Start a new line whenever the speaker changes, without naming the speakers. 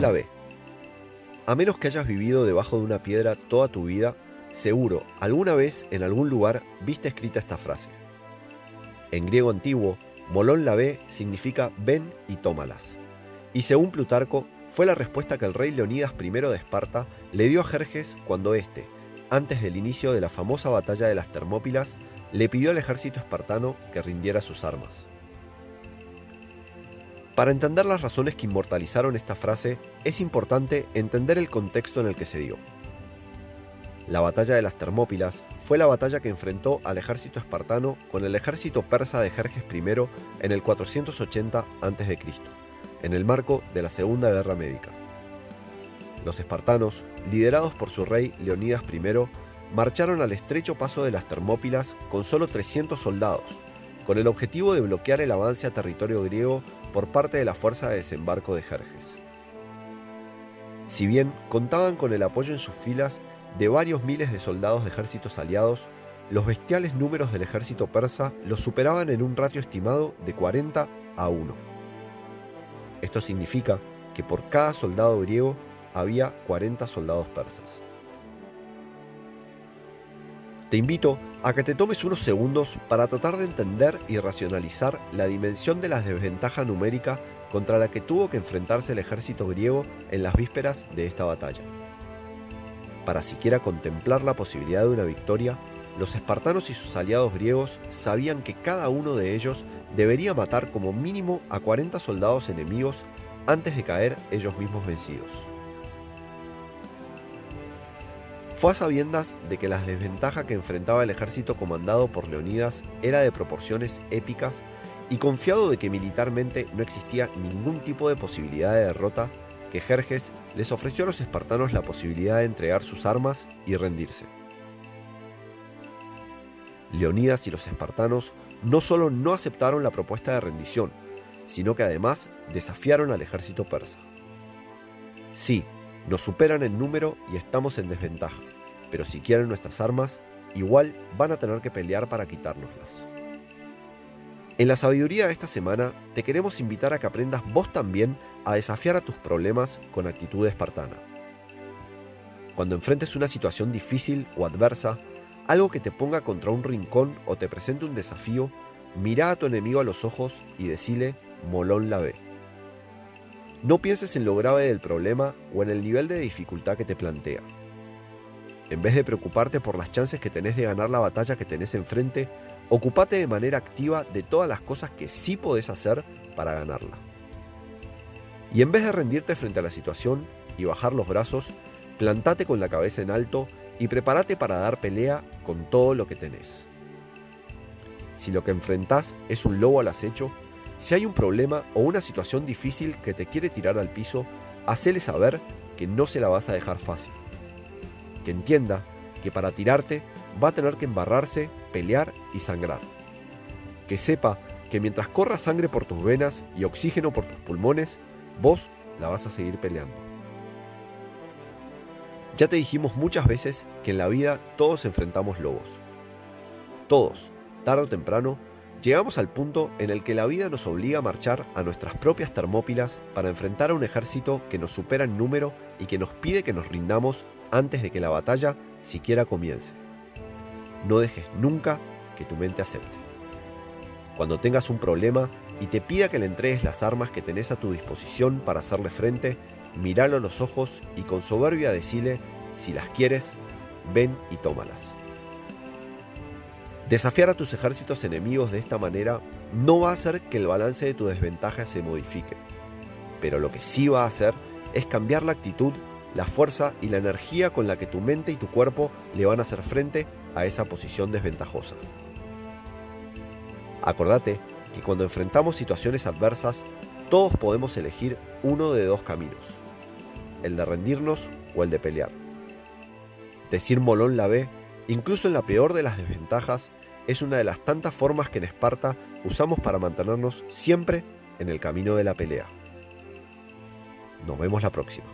La ve. A menos que hayas vivido debajo de una piedra toda tu vida, seguro alguna vez en algún lugar viste escrita esta frase. En griego antiguo, Molón la ve significa ven y tómalas. Y según Plutarco, fue la respuesta que el rey Leonidas I de Esparta le dio a Jerjes cuando éste, antes del inicio de la famosa batalla de las Termópilas, le pidió al ejército espartano que rindiera sus armas. Para entender las razones que inmortalizaron esta frase, es importante entender el contexto en el que se dio. La batalla de las Termópilas fue la batalla que enfrentó al ejército espartano con el ejército persa de Jerjes I en el 480 a.C., en el marco de la Segunda Guerra Médica. Los espartanos, liderados por su rey Leonidas I, marcharon al estrecho paso de las Termópilas con solo 300 soldados, con el objetivo de bloquear el avance a territorio griego por parte de la fuerza de desembarco de Jerjes. Si bien contaban con el apoyo en sus filas de varios miles de soldados de ejércitos aliados, los bestiales números del ejército persa los superaban en un ratio estimado de 40 a 1. Esto significa que por cada soldado griego había 40 soldados persas. Te invito a que te tomes unos segundos para tratar de entender y racionalizar la dimensión de la desventaja numérica contra la que tuvo que enfrentarse el ejército griego en las vísperas de esta batalla. Para siquiera contemplar la posibilidad de una victoria, los espartanos y sus aliados griegos sabían que cada uno de ellos debería matar como mínimo a 40 soldados enemigos antes de caer ellos mismos vencidos. Fue a sabiendas de que la desventaja que enfrentaba el ejército comandado por Leonidas era de proporciones épicas y confiado de que militarmente no existía ningún tipo de posibilidad de derrota, que Jerjes les ofreció a los espartanos la posibilidad de entregar sus armas y rendirse. Leonidas y los espartanos no solo no aceptaron la propuesta de rendición, sino que además desafiaron al ejército persa. Sí, nos superan en número y estamos en desventaja, pero si quieren nuestras armas, igual van a tener que pelear para quitárnoslas. En la sabiduría de esta semana te queremos invitar a que aprendas vos también a desafiar a tus problemas con actitud espartana. Cuando enfrentes una situación difícil o adversa, algo que te ponga contra un rincón o te presente un desafío, mira a tu enemigo a los ojos y decile, Molón la ve. No pienses en lo grave del problema o en el nivel de dificultad que te plantea. En vez de preocuparte por las chances que tenés de ganar la batalla que tenés enfrente, ocupate de manera activa de todas las cosas que sí podés hacer para ganarla. Y en vez de rendirte frente a la situación y bajar los brazos, plantate con la cabeza en alto y prepárate para dar pelea con todo lo que tenés. Si lo que enfrentás es un lobo al acecho, si hay un problema o una situación difícil que te quiere tirar al piso, hacele saber que no se la vas a dejar fácil. Que entienda que para tirarte va a tener que embarrarse, pelear y sangrar. Que sepa que mientras corra sangre por tus venas y oxígeno por tus pulmones, vos la vas a seguir peleando. Ya te dijimos muchas veces que en la vida todos enfrentamos lobos. Todos, tarde o temprano, Llegamos al punto en el que la vida nos obliga a marchar a nuestras propias Termópilas para enfrentar a un ejército que nos supera en número y que nos pide que nos rindamos antes de que la batalla siquiera comience. No dejes nunca que tu mente acepte. Cuando tengas un problema y te pida que le entregues las armas que tenés a tu disposición para hacerle frente, míralo a los ojos y con soberbia decile, si las quieres, ven y tómalas. Desafiar a tus ejércitos enemigos de esta manera no va a hacer que el balance de tu desventaja se modifique, pero lo que sí va a hacer es cambiar la actitud, la fuerza y la energía con la que tu mente y tu cuerpo le van a hacer frente a esa posición desventajosa. Acordate que cuando enfrentamos situaciones adversas, todos podemos elegir uno de dos caminos, el de rendirnos o el de pelear. Decir Molón la ve, incluso en la peor de las desventajas, es una de las tantas formas que en Esparta usamos para mantenernos siempre en el camino de la pelea. Nos vemos la próxima.